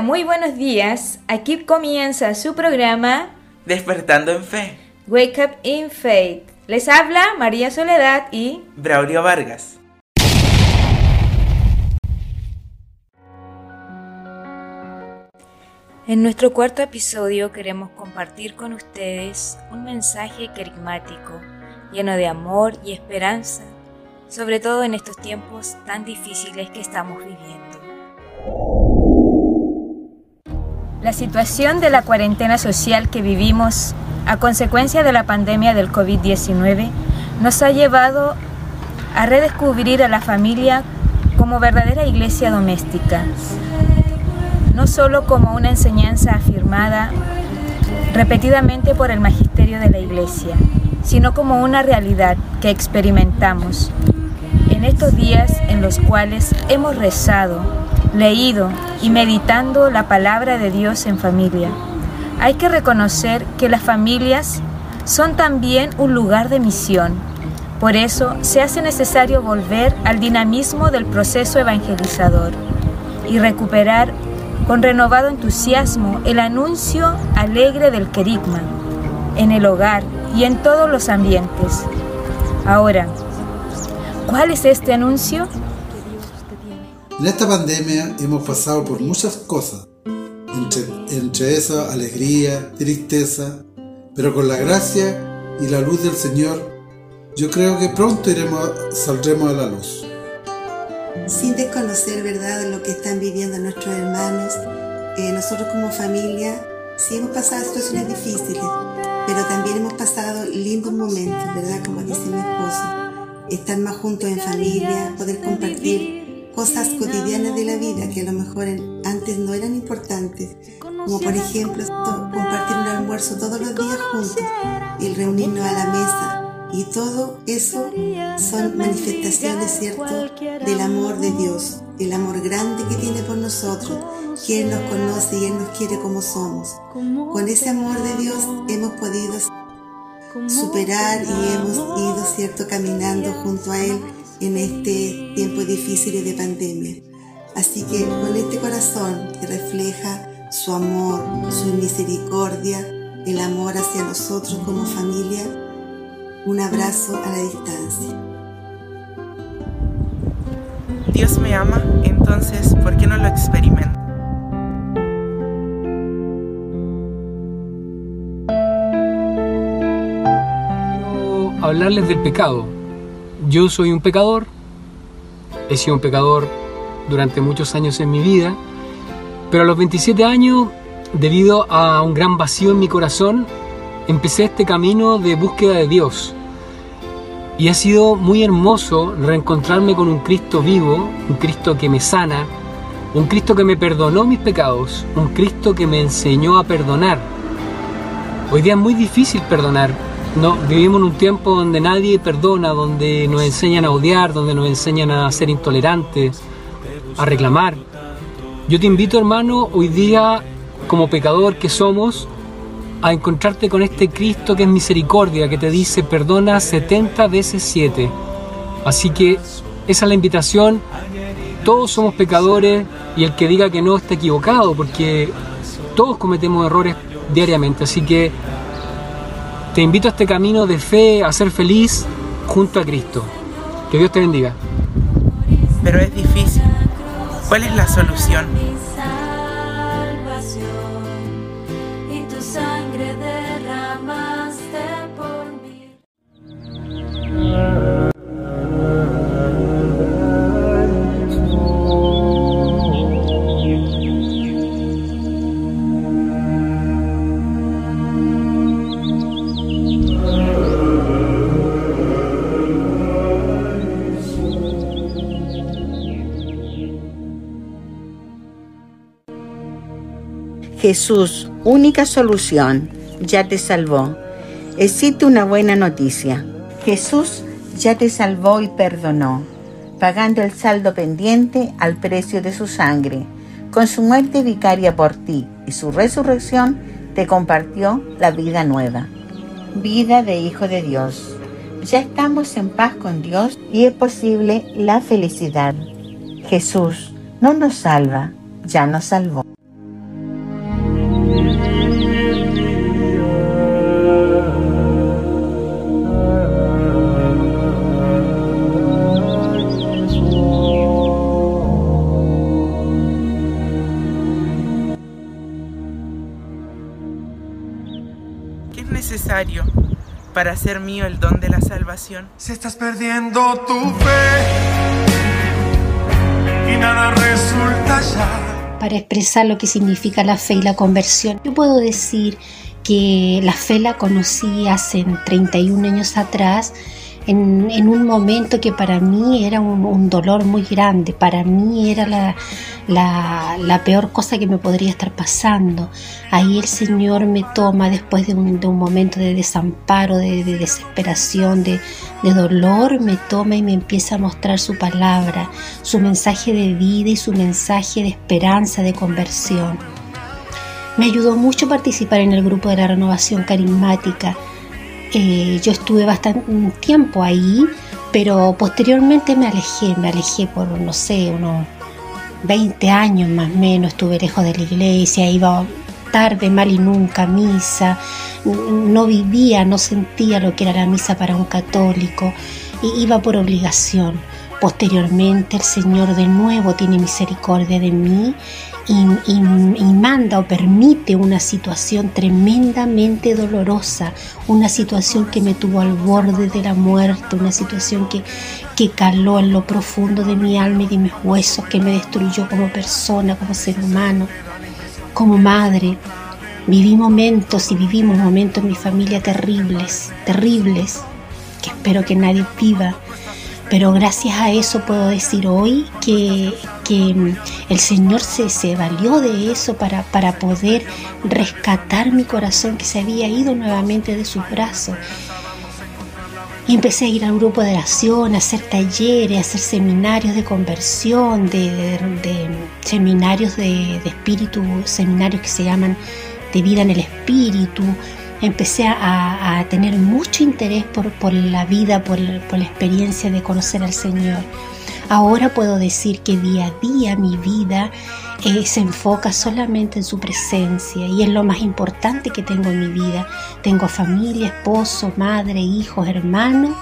Hola, muy buenos días. Aquí comienza su programa Despertando en Fe. Wake Up in Faith. Les habla María Soledad y Braulio Vargas. En nuestro cuarto episodio queremos compartir con ustedes un mensaje carismático, lleno de amor y esperanza, sobre todo en estos tiempos tan difíciles que estamos viviendo. La situación de la cuarentena social que vivimos a consecuencia de la pandemia del COVID-19 nos ha llevado a redescubrir a la familia como verdadera iglesia doméstica, no solo como una enseñanza afirmada repetidamente por el magisterio de la iglesia, sino como una realidad que experimentamos en estos días en los cuales hemos rezado, leído y meditando la palabra de Dios en familia. Hay que reconocer que las familias son también un lugar de misión. Por eso se hace necesario volver al dinamismo del proceso evangelizador y recuperar con renovado entusiasmo el anuncio alegre del querigma en el hogar y en todos los ambientes. Ahora, ¿cuál es este anuncio? En esta pandemia hemos pasado por muchas cosas, entre, entre eso alegría, tristeza, pero con la gracia y la luz del Señor, yo creo que pronto iremos, saldremos a la luz. Sin desconocer, ¿verdad?, lo que están viviendo nuestros hermanos, eh, nosotros como familia sí hemos pasado situaciones difíciles, pero también hemos pasado lindos momentos, ¿verdad?, como dice mi esposo, estar más juntos en familia, poder compartir cosas cotidianas de la vida que a lo mejor antes no eran importantes, como por ejemplo compartir un almuerzo todos los días juntos, el reunirnos a la mesa, y todo eso son manifestaciones, ¿cierto?, del amor de Dios, el amor grande que tiene por nosotros, que Él nos conoce y Él nos quiere como somos. Con ese amor de Dios hemos podido superar y hemos ido, ¿cierto?, caminando junto a Él en este tiempo difícil de pandemia. Así que con este corazón que refleja su amor, su misericordia, el amor hacia nosotros como familia, un abrazo a la distancia. Dios me ama, entonces, ¿por qué no lo experimento? Quiero hablarles del pecado. Yo soy un pecador, he sido un pecador durante muchos años en mi vida, pero a los 27 años, debido a un gran vacío en mi corazón, empecé este camino de búsqueda de Dios. Y ha sido muy hermoso reencontrarme con un Cristo vivo, un Cristo que me sana, un Cristo que me perdonó mis pecados, un Cristo que me enseñó a perdonar. Hoy día es muy difícil perdonar. No, vivimos en un tiempo donde nadie perdona, donde nos enseñan a odiar, donde nos enseñan a ser intolerantes, a reclamar. Yo te invito, hermano, hoy día, como pecador que somos, a encontrarte con este Cristo que es misericordia, que te dice perdona 70 veces 7. Así que esa es la invitación. Todos somos pecadores y el que diga que no está equivocado, porque todos cometemos errores diariamente. Así que te invito a este camino de fe, a ser feliz junto a Cristo. Que Dios te bendiga. Pero es difícil. ¿Cuál es la solución? Jesús, única solución, ya te salvó. Existe una buena noticia. Jesús ya te salvó y perdonó, pagando el saldo pendiente al precio de su sangre. Con su muerte vicaria por ti y su resurrección te compartió la vida nueva. Vida de Hijo de Dios. Ya estamos en paz con Dios y es posible la felicidad. Jesús no nos salva, ya nos salvó. Hacer mío el don de la salvación. Si estás perdiendo tu fe y nada resulta ya. Para expresar lo que significa la fe y la conversión, yo puedo decir que la fe la conocí hace 31 años atrás en, un momento que para mí era un, dolor muy grande, para mí era la, la, peor cosa que me podría estar pasando. Ahí el Señor me toma después de un, de un momento de desamparo, de, de desesperación, de, de dolor, me toma y me empieza a mostrar su palabra, su mensaje de vida y su mensaje de esperanza, de conversión. Me ayudó mucho participar en el grupo de la renovación carismática eh, yo estuve bastante tiempo ahí, pero posteriormente me alejé, me alejé por, no sé, unos 20 años más o menos, estuve lejos de la iglesia, iba tarde, mal y nunca misa, no vivía, no sentía lo que era la misa para un católico, iba por obligación. Posteriormente el Señor de nuevo tiene misericordia de mí y, manda o permite una situación tremendamente dolorosa, una situación que me tuvo al borde de la muerte, una situación que, que caló en lo profundo de mi alma y de mis huesos, que me destruyó como persona, como ser humano, como madre. Viví momentos y vivimos momentos en mi familia terribles, terribles, que espero que nadie viva pero gracias a eso puedo decir hoy que, el Señor se, se valió de eso para, para poder rescatar mi corazón que se había ido nuevamente de sus brazos. Y empecé a ir al grupo de oración, a hacer talleres, a hacer seminarios de conversión, de, seminarios de, de, espíritu, seminarios que se llaman de vida en el espíritu, empecé a, tener mucho interés por, la vida, por, la experiencia de conocer al Señor. Ahora puedo decir que día a día mi vida eh, se enfoca solamente en su presencia y es lo más importante que tengo en mi vida. Tengo familia, esposo, madre, hijos, hermanos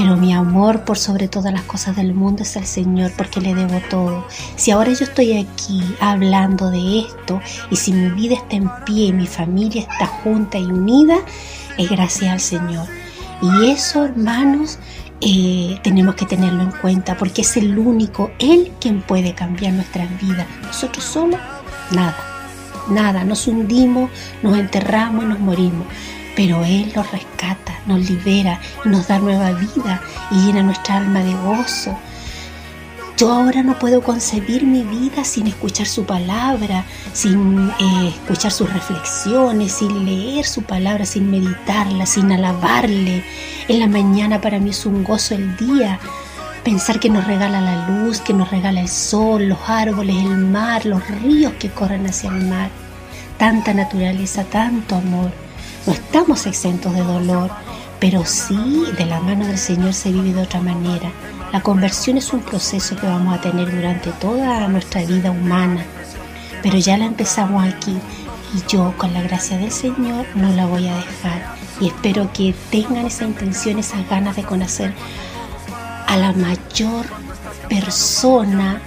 pero mi amor por sobre todas las cosas del mundo es el Señor porque le debo todo. Si ahora yo estoy aquí hablando de esto y si mi vida está en pie y mi familia está junta y unida, es gracias al Señor. Y eso, hermanos, eh, tenemos que tenerlo en cuenta porque es el único, Él quien puede cambiar nuestras vidas. Nosotros solos, nada, nada. Nos hundimos, nos enterramos y nos morimos pero Él nos rescata, nos libera y nos da nueva vida y llena nuestra alma de gozo. Yo ahora no puedo concebir mi vida sin escuchar su palabra, sin eh, escuchar sus reflexiones, sin leer su palabra, sin meditarla, sin alabarle. En la mañana para mí es un gozo el día. Pensar que nos regala la luz, que nos regala el sol, los árboles, el mar, los ríos que corren hacia el mar. Tanta naturaleza, tanto amor. No estamos exentos de dolor, pero sí de la mano del Señor se vive de otra manera. La conversión es un proceso que vamos a tener durante toda nuestra vida humana, pero ya la empezamos aquí y yo con la gracia del Señor no la voy a dejar. Y espero que tengan esa intención, esas ganas de conocer a la mayor persona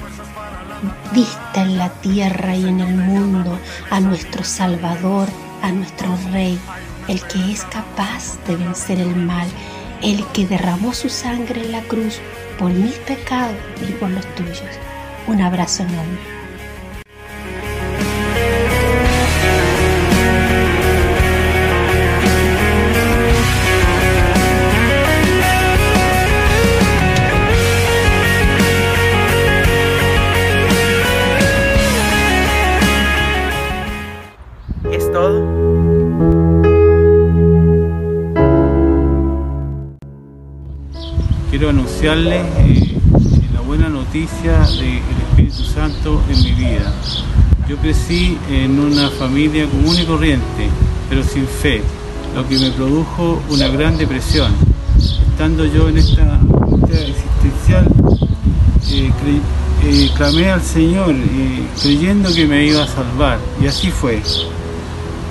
vista en la tierra y en el mundo, a nuestro Salvador, a nuestro Rey, el que es capaz de vencer el mal, el que derramó su sangre en la cruz por mis pecados y por los tuyos. Un abrazo enorme. Anunciarles eh, la buena noticia del Espíritu Santo en mi vida. Yo crecí en una familia común y corriente, pero sin fe, lo que me produjo una gran depresión. Estando yo en esta existencial, eh, eh, clamé al Señor creyendo que me iba a salvar, y así fue.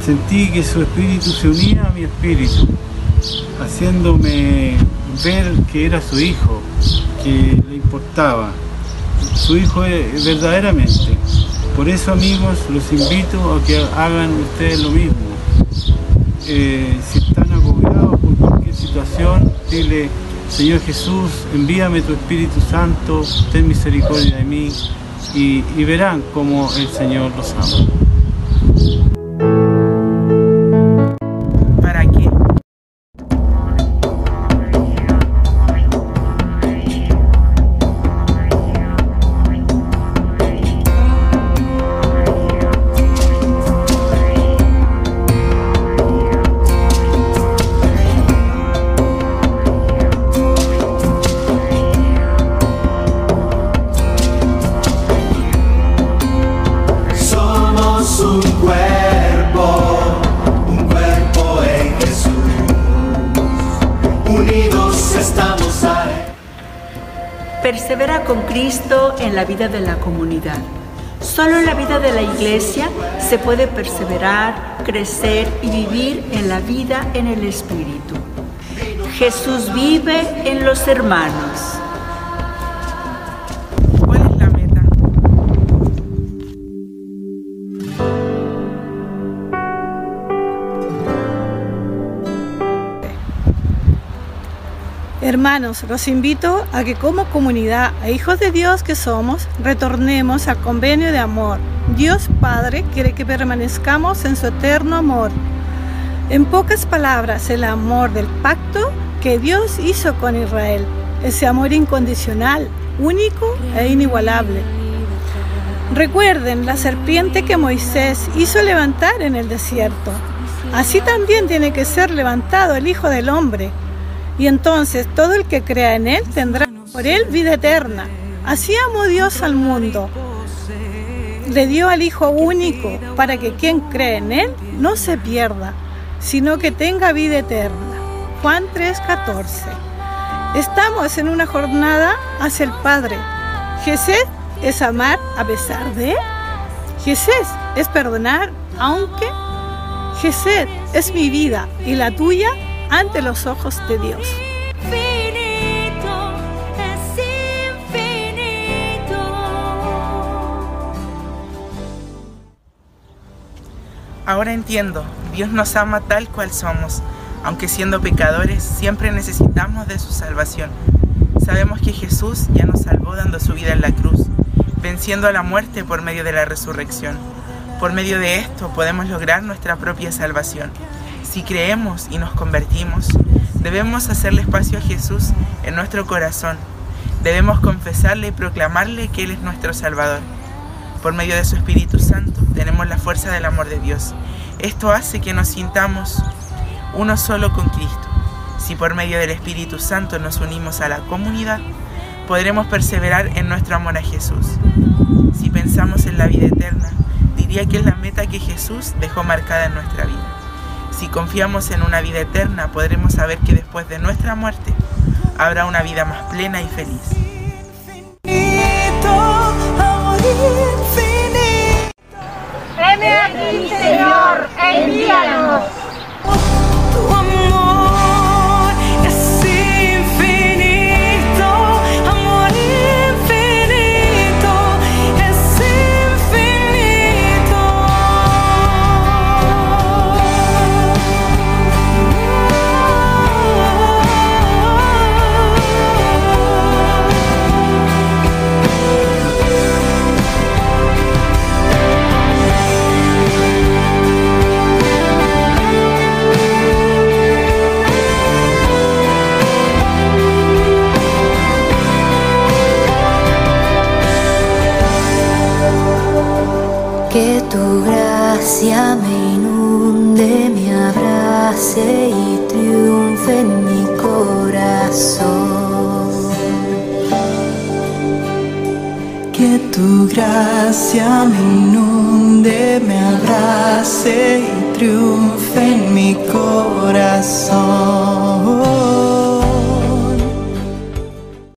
Sentí que su espíritu se unía a mi espíritu, haciéndome ver que era su hijo, que le importaba, su hijo verdaderamente. Por eso amigos, los invito a que hagan ustedes lo mismo. Eh, si están situación, dile, Señor Jesús, envíame tu Espíritu Santo, ten misericordia de mí y verán cómo el Señor los ama. Persevera con Cristo en la vida de la comunidad. Solo en la vida de la iglesia se puede perseverar, crecer y vivir en la vida en el Espíritu. Jesús vive en los hermanos. Hermanos, los invito a que como comunidad e hijos de Dios que somos, retornemos al convenio de amor. Dios Padre quiere que permanezcamos en su eterno amor. En pocas palabras, el amor del pacto que Dios hizo con Israel, ese amor incondicional, único e inigualable. Recuerden la serpiente que Moisés hizo levantar en el desierto. Así también tiene que ser levantado el Hijo del Hombre y entonces todo el que crea en Él tendrá por Él vida eterna. Así amó Dios al mundo. Le dio al Hijo único para que quien cree en Él no se pierda, sino que tenga vida eterna. Juan 3:14. Estamos en una jornada hacia el Padre. Jesús es amar a pesar de. Jesús es perdonar aunque. Jesús es mi vida y la tuya ante los ojos de Dios. Ahora entiendo, Dios nos ama tal cual somos, aunque siendo pecadores siempre necesitamos de su salvación. Sabemos que Jesús ya nos salvó dando su vida en la cruz, venciendo a la muerte por medio de la resurrección. Por medio de esto podemos lograr nuestra propia salvación. Si creemos y nos convertimos, debemos hacerle espacio a Jesús en nuestro corazón. Debemos confesarle y proclamarle que Él es nuestro Salvador. Por medio de su Espíritu Santo tenemos la fuerza del amor de Dios. Esto hace que nos sintamos uno solo con Cristo. Si por medio del Espíritu Santo nos unimos a la comunidad, podremos perseverar en nuestro amor a Jesús. Si pensamos en la vida eterna, diría que es la meta que Jesús dejó marcada en nuestra vida. Si confiamos en una vida eterna, podremos saber que después de nuestra muerte habrá una vida más plena y feliz. aquí, Señor, envíanos. Me inunde, me abrace y triunfe en mi corazón. Que tu gracia me inunde, me abrace y triunfe en mi corazón.